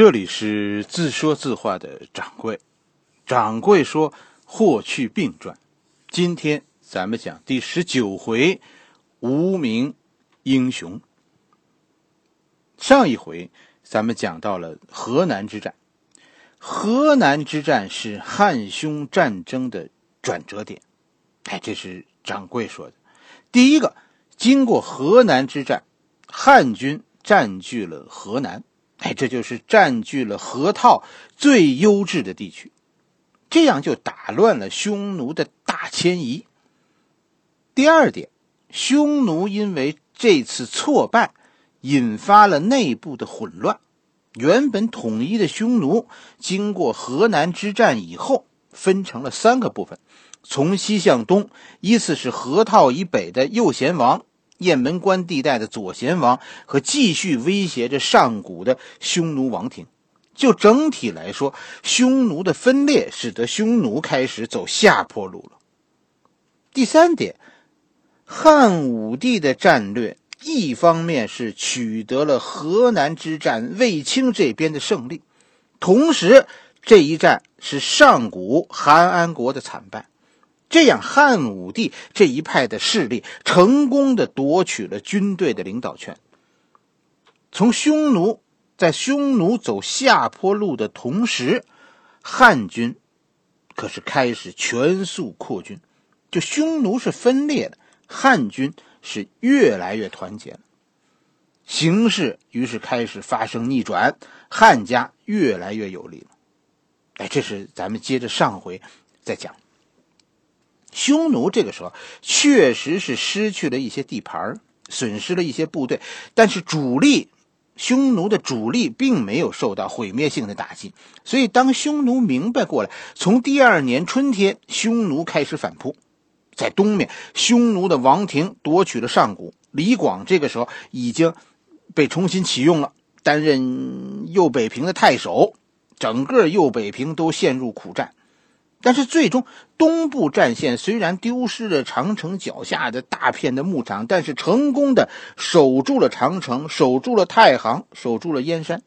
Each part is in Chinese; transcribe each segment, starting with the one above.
这里是自说自话的掌柜，掌柜说霍去病传，今天咱们讲第十九回无名英雄。上一回咱们讲到了河南之战，河南之战是汉匈战争的转折点。哎，这是掌柜说的。第一个，经过河南之战，汉军占据了河南。哎，这就是占据了河套最优质的地区，这样就打乱了匈奴的大迁移。第二点，匈奴因为这次挫败，引发了内部的混乱。原本统一的匈奴，经过河南之战以后，分成了三个部分：从西向东，依次是河套以北的右贤王。雁门关地带的左贤王和继续威胁着上古的匈奴王庭，就整体来说，匈奴的分裂使得匈奴开始走下坡路了。第三点，汉武帝的战略，一方面是取得了河南之战卫青这边的胜利，同时这一战是上古韩安国的惨败。这样，汉武帝这一派的势力成功的夺取了军队的领导权。从匈奴在匈奴走下坡路的同时，汉军可是开始全速扩军。就匈奴是分裂的，汉军是越来越团结了。形势于是开始发生逆转，汉家越来越有利了。哎，这是咱们接着上回再讲。匈奴这个时候确实是失去了一些地盘，损失了一些部队，但是主力，匈奴的主力并没有受到毁灭性的打击。所以，当匈奴明白过来，从第二年春天，匈奴开始反扑，在东面，匈奴的王庭夺取了上古，李广这个时候已经被重新启用了，担任右北平的太守，整个右北平都陷入苦战。但是最终，东部战线虽然丢失了长城脚下的大片的牧场，但是成功的守住了长城，守住了太行，守住了燕山。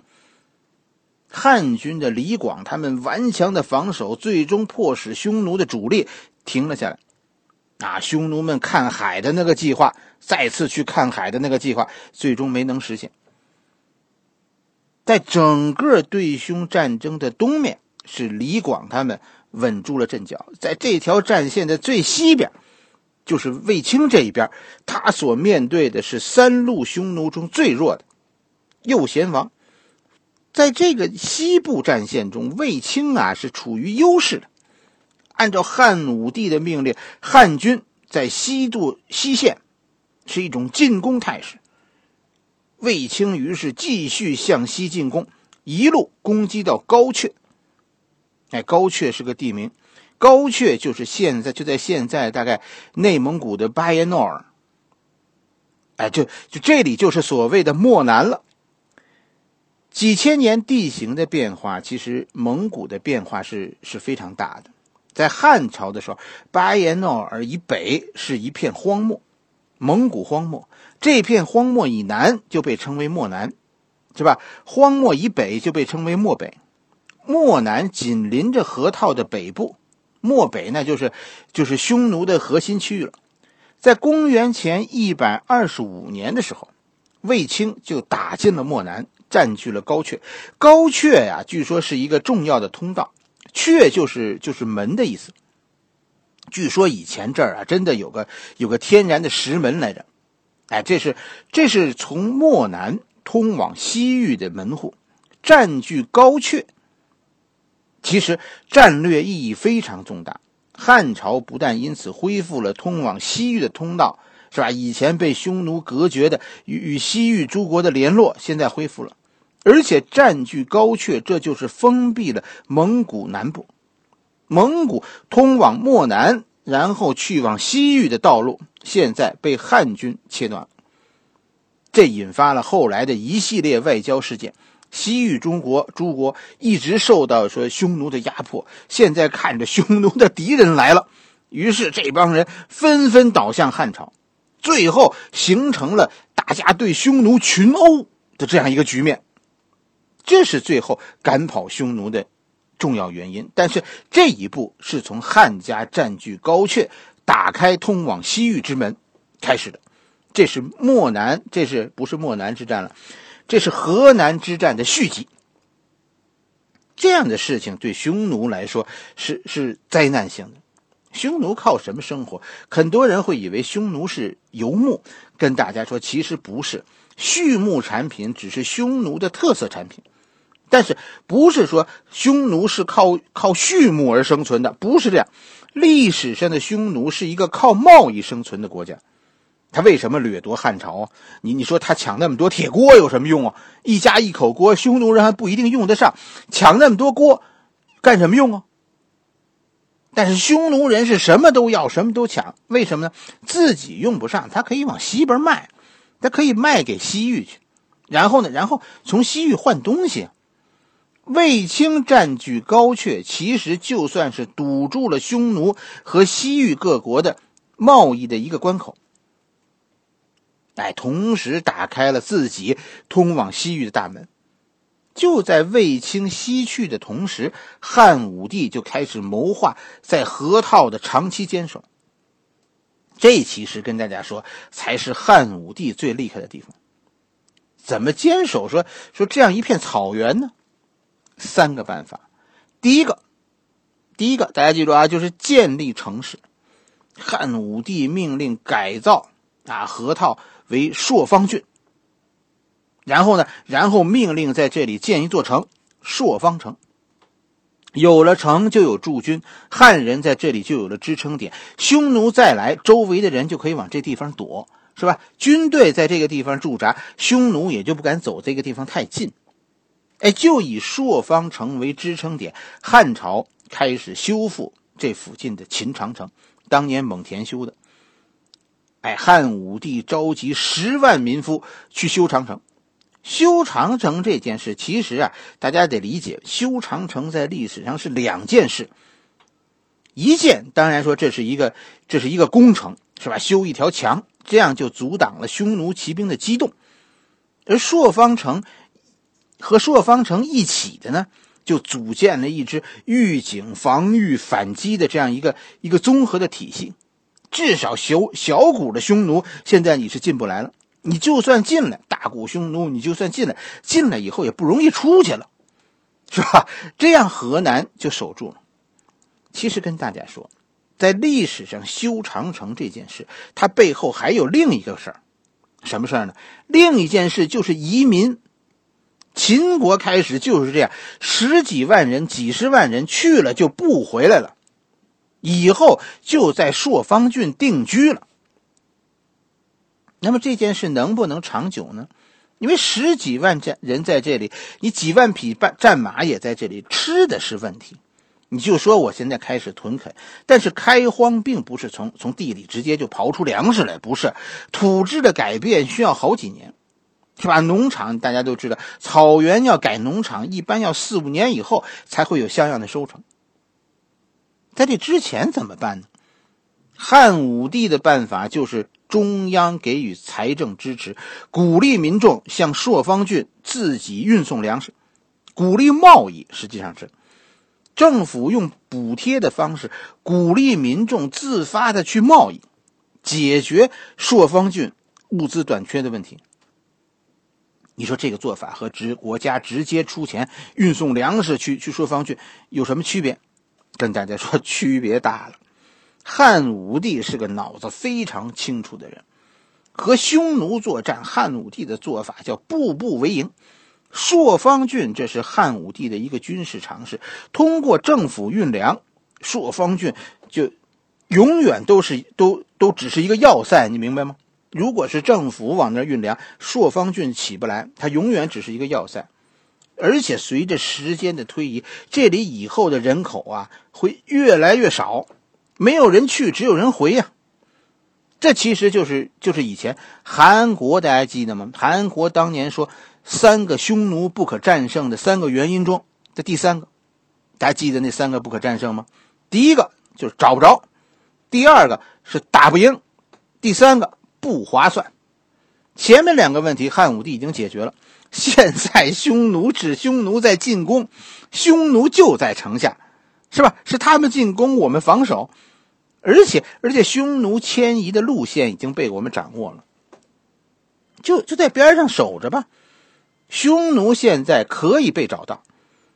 汉军的李广他们顽强的防守，最终迫使匈奴的主力停了下来。啊，匈奴们看海的那个计划，再次去看海的那个计划，最终没能实现。在整个对匈战争的东面，是李广他们。稳住了阵脚，在这条战线的最西边，就是卫青这一边，他所面对的是三路匈奴中最弱的右贤王。在这个西部战线中，卫青啊是处于优势的。按照汉武帝的命令，汉军在西渡西线是一种进攻态势。卫青于是继续向西进攻，一路攻击到高阙。哎，高阙是个地名，高阙就是现在就在现在大概内蒙古的巴彦淖尔。哎，就就这里就是所谓的漠南了。几千年地形的变化，其实蒙古的变化是是非常大的。在汉朝的时候，巴彦淖尔以北是一片荒漠，蒙古荒漠。这片荒漠以南就被称为漠南，是吧？荒漠以北就被称为漠北。漠南紧邻着河套的北部，漠北那就是就是匈奴的核心区域了。在公元前一百二十五年的时候，卫青就打进了漠南，占据了高阙。高阙呀，据说是一个重要的通道，阙就是就是门的意思。据说以前这儿啊，真的有个有个天然的石门来着。哎，这是这是从漠南通往西域的门户，占据高阙。其实战略意义非常重大，汉朝不但因此恢复了通往西域的通道，是吧？以前被匈奴隔绝的与与西域诸国的联络，现在恢复了，而且占据高阙，这就是封闭了蒙古南部，蒙古通往漠南，然后去往西域的道路，现在被汉军切断了，这引发了后来的一系列外交事件。西域中国诸国一直受到说匈奴的压迫，现在看着匈奴的敌人来了，于是这帮人纷纷倒向汉朝，最后形成了大家对匈奴群殴的这样一个局面。这是最后赶跑匈奴的重要原因。但是这一步是从汉家占据高阙，打开通往西域之门开始的。这是漠南，这是不是漠南之战了？这是河南之战的续集。这样的事情对匈奴来说是是灾难性的。匈奴靠什么生活？很多人会以为匈奴是游牧，跟大家说其实不是，畜牧产品只是匈奴的特色产品，但是不是说匈奴是靠靠畜牧而生存的？不是这样，历史上的匈奴是一个靠贸易生存的国家。他为什么掠夺汉朝啊？你你说他抢那么多铁锅有什么用啊？一家一口锅，匈奴人还不一定用得上，抢那么多锅干什么用啊？但是匈奴人是什么都要，什么都抢，为什么呢？自己用不上，他可以往西边卖，他可以卖给西域去，然后呢，然后从西域换东西。卫青占据高阙，其实就算是堵住了匈奴和西域各国的贸易的一个关口。哎，同时打开了自己通往西域的大门。就在卫青西去的同时，汉武帝就开始谋划在河套的长期坚守。这其实跟大家说，才是汉武帝最厉害的地方。怎么坚守？说说这样一片草原呢？三个办法。第一个，第一个，大家记住啊，就是建立城市。汉武帝命令改造啊河套。为朔方郡，然后呢？然后命令在这里建一座城——朔方城。有了城，就有驻军，汉人在这里就有了支撑点。匈奴再来，周围的人就可以往这地方躲，是吧？军队在这个地方驻扎，匈奴也就不敢走这个地方太近。哎，就以朔方城为支撑点，汉朝开始修复这附近的秦长城，当年蒙恬修的。哎，汉武帝召集十万民夫去修长城。修长城这件事，其实啊，大家得理解，修长城在历史上是两件事。一件当然说这是一个，这是一个工程，是吧？修一条墙，这样就阻挡了匈奴骑兵的机动。而朔方城和朔方城一起的呢，就组建了一支预警、防御、反击的这样一个一个综合的体系。至少小小股的匈奴现在你是进不来了，你就算进来，大股匈奴你就算进来，进来以后也不容易出去了，是吧？这样河南就守住了。其实跟大家说，在历史上修长城这件事，它背后还有另一个事儿，什么事儿呢？另一件事就是移民。秦国开始就是这样，十几万人、几十万人去了就不回来了。以后就在朔方郡定居了。那么这件事能不能长久呢？因为十几万战人在这里，你几万匹战战马也在这里，吃的是问题。你就说我现在开始屯垦，但是开荒并不是从从地里直接就刨出粮食来，不是土质的改变需要好几年，是吧？农场大家都知道，草原要改农场，一般要四五年以后才会有像样的收成。在这之前怎么办呢？汉武帝的办法就是中央给予财政支持，鼓励民众向朔方郡自己运送粮食，鼓励贸易。实际上是政府用补贴的方式鼓励民众自发的去贸易，解决朔方郡物资短缺的问题。你说这个做法和直国家直接出钱运送粮食去去朔方郡有什么区别？跟大家说，区别大了。汉武帝是个脑子非常清楚的人，和匈奴作战，汉武帝的做法叫步步为营。朔方郡这是汉武帝的一个军事常识，通过政府运粮，朔方郡就永远都是都都只是一个要塞，你明白吗？如果是政府往那运粮，朔方郡起不来，它永远只是一个要塞。而且随着时间的推移，这里以后的人口啊会越来越少，没有人去，只有人回呀。这其实就是就是以前韩国，大家记得吗？韩国当年说三个匈奴不可战胜的三个原因中的第三个，大家记得那三个不可战胜吗？第一个就是找不着，第二个是打不赢，第三个不划算。前面两个问题汉武帝已经解决了。现在匈奴指匈奴在进攻，匈奴就在城下，是吧？是他们进攻，我们防守，而且而且匈奴迁移的路线已经被我们掌握了，就就在边上守着吧。匈奴现在可以被找到，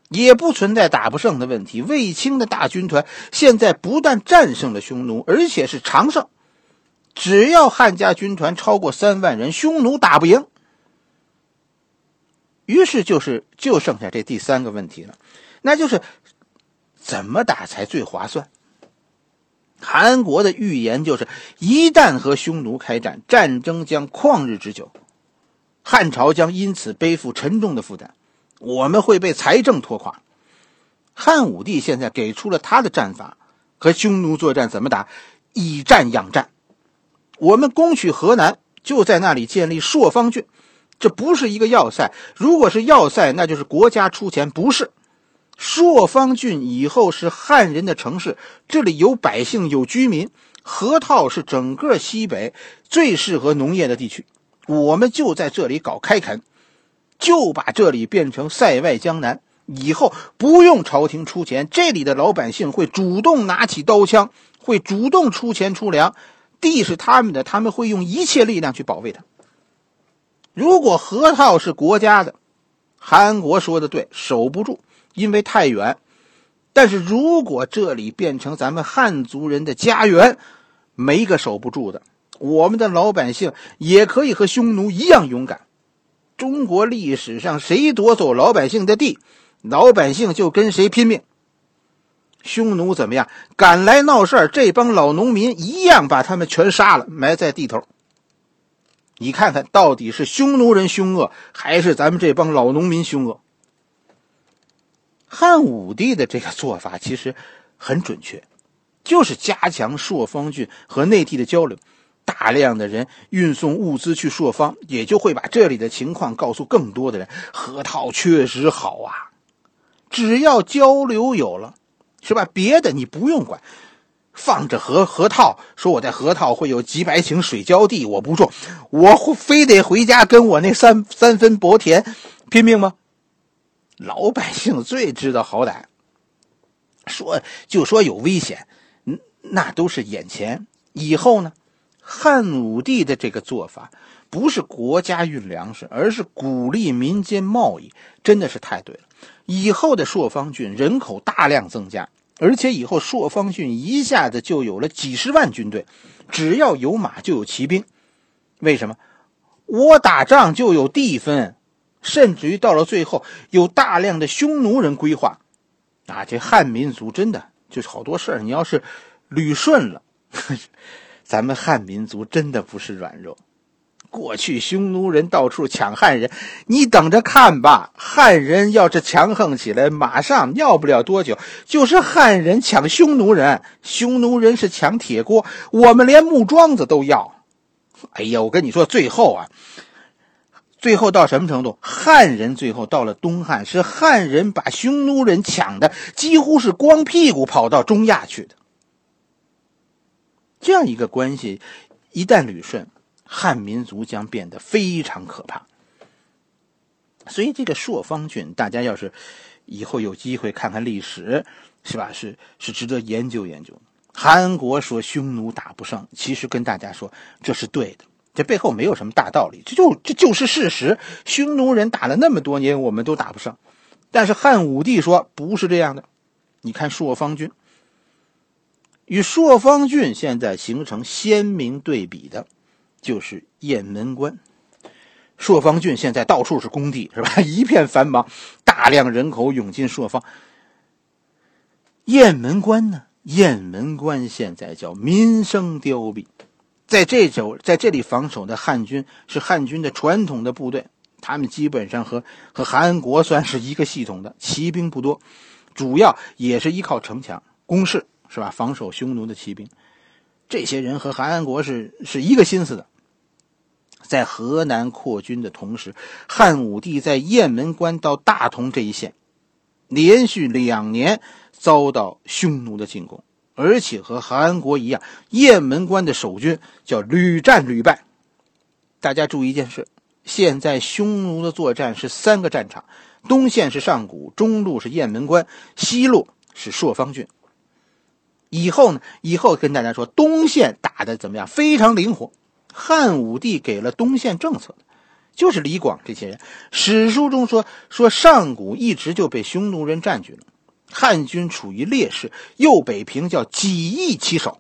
也不存在打不胜的问题。卫青的大军团现在不但战胜了匈奴，而且是长胜。只要汉家军团超过三万人，匈奴打不赢。于是就是就剩下这第三个问题了，那就是怎么打才最划算？韩国的预言就是，一旦和匈奴开战，战争将旷日持久。汉朝将因此背负沉重的负担，我们会被财政拖垮。汉武帝现在给出了他的战法，和匈奴作战怎么打？以战养战。我们攻取河南，就在那里建立朔方郡。这不是一个要塞，如果是要塞，那就是国家出钱，不是。朔方郡以后是汉人的城市，这里有百姓，有居民。河套是整个西北最适合农业的地区。我们就在这里搞开垦，就把这里变成塞外江南。以后不用朝廷出钱，这里的老百姓会主动拿起刀枪，会主动出钱出粮。地是他们的，他们会用一切力量去保卫它。如果河套是国家的，韩国说的对，守不住，因为太远。但是如果这里变成咱们汉族人的家园，没个守不住的。我们的老百姓也可以和匈奴一样勇敢。中国历史上谁夺走老百姓的地，老百姓就跟谁拼命。匈奴怎么样？敢来闹事儿，这帮老农民一样把他们全杀了，埋在地头。你看看到底是匈奴人凶恶，还是咱们这帮老农民凶恶？汉武帝的这个做法其实很准确，就是加强朔方郡和内地的交流。大量的人运送物资去朔方，也就会把这里的情况告诉更多的人。河套确实好啊，只要交流有了，是吧？别的你不用管，放着河河套，说我在河套会有几百顷水浇地，我不种，我非得回家跟我那三三分薄田拼命吗？老百姓最知道好歹，说就说有危险，那都是眼前，以后呢？汉武帝的这个做法，不是国家运粮食，而是鼓励民间贸易，真的是太对了。以后的朔方郡人口大量增加，而且以后朔方郡一下子就有了几十万军队，只要有马就有骑兵。为什么？我打仗就有地分，甚至于到了最后，有大量的匈奴人规划。啊，这汉民族真的就是好多事儿，你要是捋顺了。咱们汉民族真的不是软弱，过去匈奴人到处抢汉人，你等着看吧。汉人要是强横起来，马上要不了多久，就是汉人抢匈奴人，匈奴人是抢铁锅，我们连木桩子都要。哎呀，我跟你说，最后啊，最后到什么程度？汉人最后到了东汉，是汉人把匈奴人抢的，几乎是光屁股跑到中亚去的。这样一个关系，一旦捋顺，汉民族将变得非常可怕。所以，这个朔方郡，大家要是以后有机会看看历史，是吧？是是值得研究研究。韩国说匈奴打不胜，其实跟大家说这是对的，这背后没有什么大道理，这就这就是事实。匈奴人打了那么多年，我们都打不胜。但是汉武帝说不是这样的，你看朔方郡。与朔方郡现在形成鲜明对比的，就是雁门关。朔方郡现在到处是工地，是吧？一片繁忙，大量人口涌进朔方。雁门关呢？雁门关现在叫民生凋敝，在这周在这里防守的汉军是汉军的传统的部队，他们基本上和和韩国算是一个系统的，骑兵不多，主要也是依靠城墙攻势。是吧？防守匈奴的骑兵，这些人和韩安国是是一个心思的。在河南扩军的同时，汉武帝在雁门关到大同这一线，连续两年遭到匈奴的进攻，而且和韩国一样，雁门关的守军叫屡战屡败。大家注意一件事：现在匈奴的作战是三个战场：东线是上古，中路是雁门关，西路是朔方郡。以后呢？以后跟大家说，东线打的怎么样？非常灵活。汉武帝给了东线政策，就是李广这些人。史书中说，说上古一直就被匈奴人占据了，汉军处于劣势。右北平叫几易其手，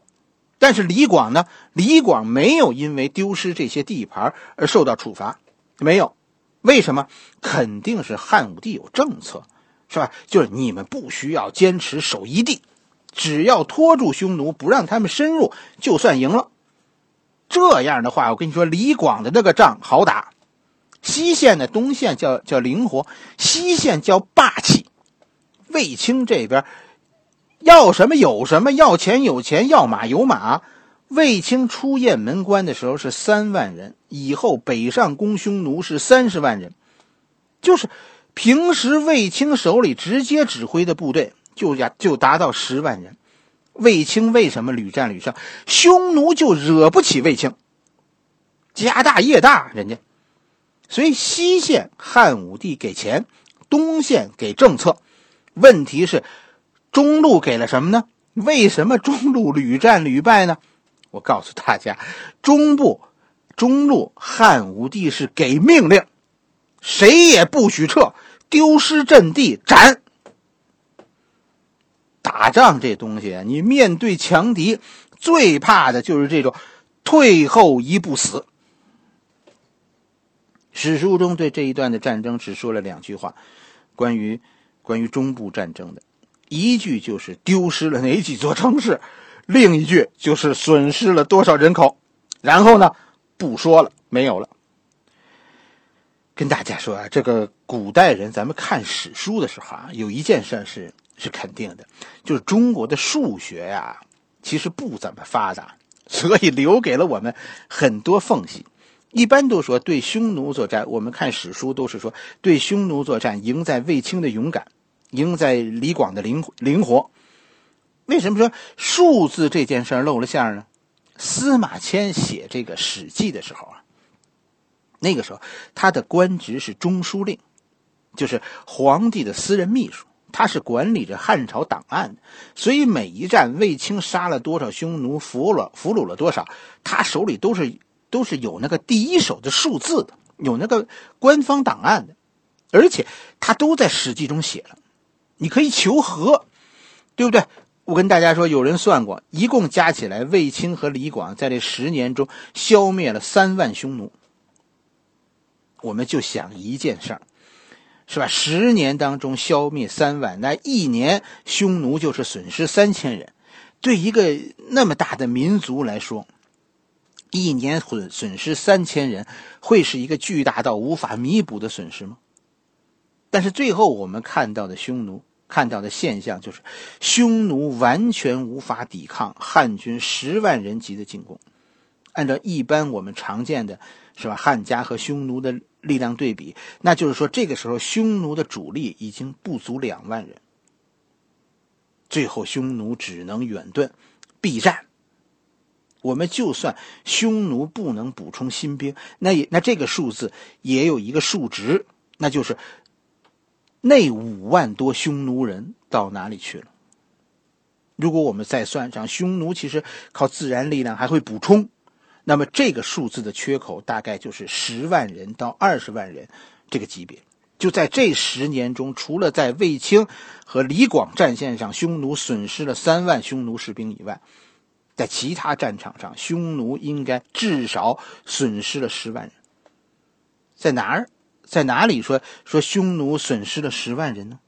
但是李广呢？李广没有因为丢失这些地盘而受到处罚，没有。为什么？肯定是汉武帝有政策，是吧？就是你们不需要坚持守一地。只要拖住匈奴，不让他们深入，就算赢了。这样的话，我跟你说，李广的这个仗好打。西线的东线叫叫灵活，西线叫霸气。卫青这边要什么有什么，要钱有钱，要马有马。卫青出雁门关的时候是三万人，以后北上攻匈奴是三十万人，就是平时卫青手里直接指挥的部队。就呀，就达到十万人。卫青为什么屡战屡胜？匈奴就惹不起卫青，家大业大，人家。所以西线汉武帝给钱，东线给政策。问题是中路给了什么呢？为什么中路屡战屡败呢？我告诉大家，中部、中路汉武帝是给命令，谁也不许撤，丢失阵地斩。打仗这东西，你面对强敌，最怕的就是这种退后一步死。史书中对这一段的战争只说了两句话，关于关于中部战争的，一句就是丢失了哪几座城市，另一句就是损失了多少人口，然后呢，不说了，没有了。跟大家说啊，这个古代人，咱们看史书的时候啊，有一件事是。是肯定的，就是中国的数学呀，其实不怎么发达，所以留给了我们很多缝隙。一般都说对匈奴作战，我们看史书都是说对匈奴作战，赢在卫青的勇敢，赢在李广的灵灵活。为什么说数字这件事露了馅呢？司马迁写这个《史记》的时候啊，那个时候他的官职是中书令，就是皇帝的私人秘书。他是管理着汉朝档案，所以每一战卫青杀了多少匈奴，俘了俘虏了多少，他手里都是都是有那个第一手的数字的，有那个官方档案的，而且他都在《史记》中写了，你可以求和，对不对？我跟大家说，有人算过，一共加起来，卫青和李广在这十年中消灭了三万匈奴。我们就想一件事儿。是吧？十年当中消灭三万，那一年匈奴就是损失三千人。对一个那么大的民族来说，一年损损失三千人，会是一个巨大到无法弥补的损失吗？但是最后我们看到的匈奴看到的现象就是，匈奴完全无法抵抗汉军十万人级的进攻。按照一般我们常见的，是吧？汉家和匈奴的。力量对比，那就是说，这个时候匈奴的主力已经不足两万人，最后匈奴只能远遁，避战。我们就算匈奴不能补充新兵，那也那这个数字也有一个数值，那就是那五万多匈奴人到哪里去了？如果我们再算上匈奴，其实靠自然力量还会补充。那么这个数字的缺口大概就是十万人到二十万人，这个级别。就在这十年中，除了在卫青和李广战线上，匈奴损失了三万匈奴士兵以外，在其他战场上，匈奴应该至少损失了十万人。在哪儿？在哪里说说匈奴损失了十万人呢？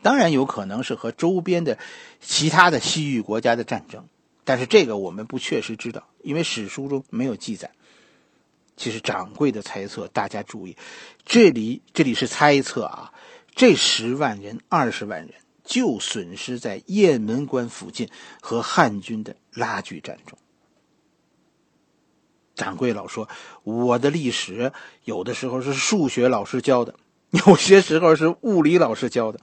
当然有可能是和周边的其他的西域国家的战争。但是这个我们不确实知道，因为史书中没有记载。其实掌柜的猜测，大家注意，这里这里是猜测啊。这十万人、二十万人就损失在雁门关附近和汉军的拉锯战中。掌柜老说，我的历史有的时候是数学老师教的，有些时候是物理老师教的，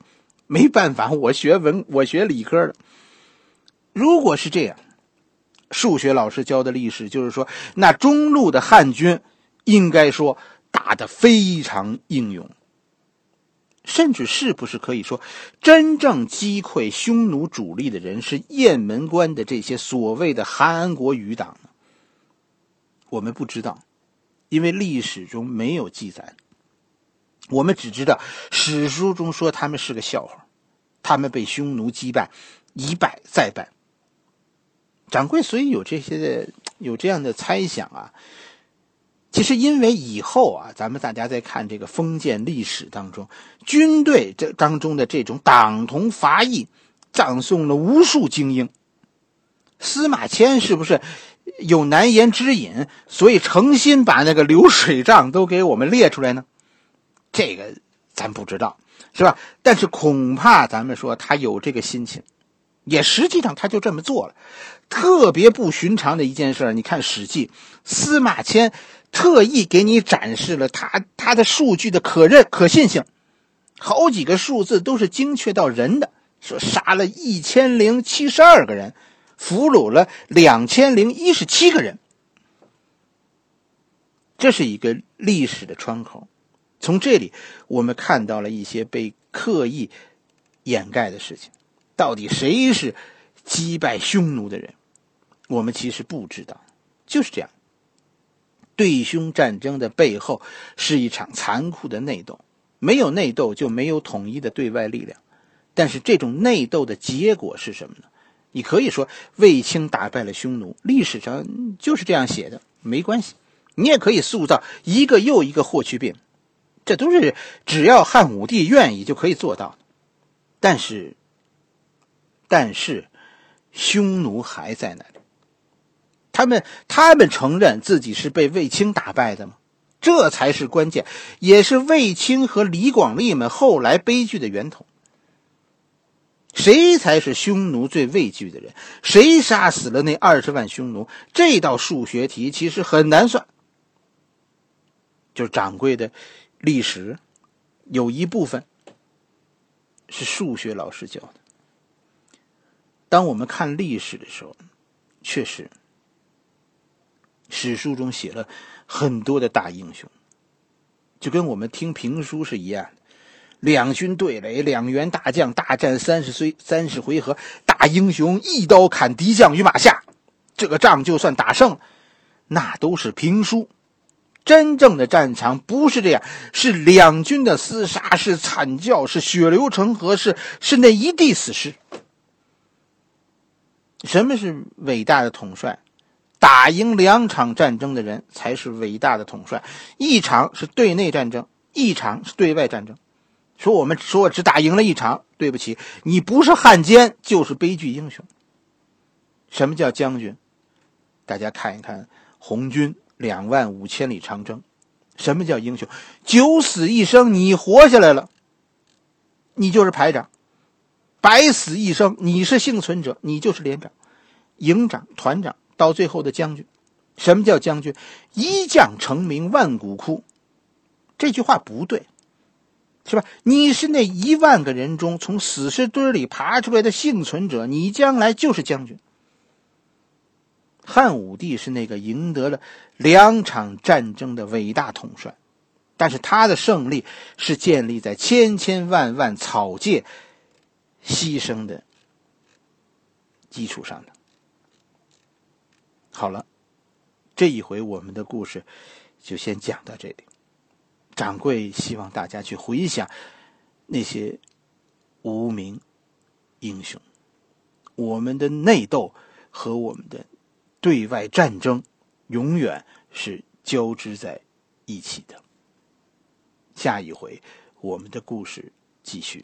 没办法，我学文，我学理科的。如果是这样。数学老师教的历史就是说，那中路的汉军应该说打得非常英勇。甚至是不是可以说，真正击溃匈奴主力的人是雁门关的这些所谓的韩安国余党呢？我们不知道，因为历史中没有记载。我们只知道史书中说他们是个笑话，他们被匈奴击败，一败再败。掌柜所以有这些的 有这样的猜想啊。其实，因为以后啊，咱们大家在看这个封建历史当中，军队这当中的这种党同伐异，葬送了无数精英。司马迁是不是有难言之隐，所以诚心把那个流水账都给我们列出来呢？这个咱不知道，是吧？但是恐怕咱们说他有这个心情，也实际上他就这么做了。特别不寻常的一件事你看《史记》，司马迁。特意给你展示了他他的数据的可认可信性，好几个数字都是精确到人的，说杀了一千零七十二个人，俘虏了两千零一十七个人，这是一个历史的窗口。从这里，我们看到了一些被刻意掩盖的事情。到底谁是击败匈奴的人？我们其实不知道，就是这样。对匈战争的背后是一场残酷的内斗，没有内斗就没有统一的对外力量。但是这种内斗的结果是什么呢？你可以说卫青打败了匈奴，历史上就是这样写的，没关系。你也可以塑造一个又一个霍去病，这都是只要汉武帝愿意就可以做到的。但是，但是，匈奴还在那里。他们他们承认自己是被卫青打败的吗？这才是关键，也是卫青和李广利们后来悲剧的源头。谁才是匈奴最畏惧的人？谁杀死了那二十万匈奴？这道数学题其实很难算。就掌柜的历史，有一部分是数学老师教的。当我们看历史的时候，确实。史书中写了很多的大英雄，就跟我们听评书是一样的。两军对垒，两员大将大战三十岁三十回合，大英雄一刀砍敌将于马下，这个仗就算打胜，那都是评书。真正的战场不是这样，是两军的厮杀，是惨叫，是血流成河，是是那一地死尸。什么是伟大的统帅？打赢两场战争的人才是伟大的统帅。一场是对内战争，一场是对外战争。说我们说只打赢了一场，对不起，你不是汉奸就是悲剧英雄。什么叫将军？大家看一看红军两万五千里长征。什么叫英雄？九死一生，你活下来了，你就是排长；百死一生，你是幸存者，你就是连长、营长、团长。到最后的将军，什么叫将军？一将成名万骨枯，这句话不对，是吧？你是那一万个人中从死尸堆里爬出来的幸存者，你将来就是将军。汉武帝是那个赢得了两场战争的伟大统帅，但是他的胜利是建立在千千万万草芥牺牲的基础上的。好了，这一回我们的故事就先讲到这里。掌柜希望大家去回想那些无名英雄，我们的内斗和我们的对外战争永远是交织在一起的。下一回我们的故事继续。